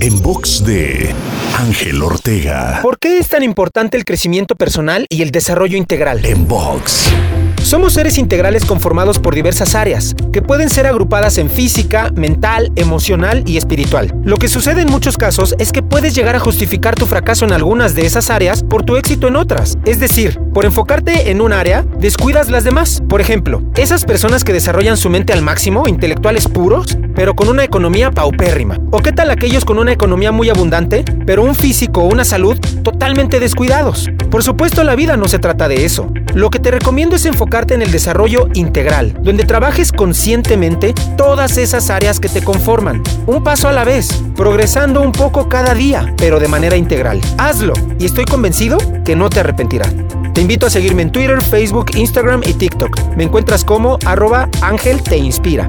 En box de Ángel Ortega. ¿Por qué es tan importante el crecimiento personal y el desarrollo integral? En box. Somos seres integrales conformados por diversas áreas, que pueden ser agrupadas en física, mental, emocional y espiritual. Lo que sucede en muchos casos es que puedes llegar a justificar tu fracaso en algunas de esas áreas por tu éxito en otras. Es decir, por enfocarte en un área, descuidas las demás. Por ejemplo, esas personas que desarrollan su mente al máximo, intelectuales puros, pero con una economía paupérrima. ¿O qué tal aquellos con una economía muy abundante, pero un físico o una salud totalmente descuidados? Por supuesto, la vida no se trata de eso. Lo que te recomiendo es enfocarte en el desarrollo integral, donde trabajes conscientemente todas esas áreas que te conforman, un paso a la vez, progresando un poco cada día, pero de manera integral. Hazlo y estoy convencido que no te arrepentirás. Te invito a seguirme en Twitter, Facebook, Instagram y TikTok. Me encuentras como arroba Ángel Te Inspira.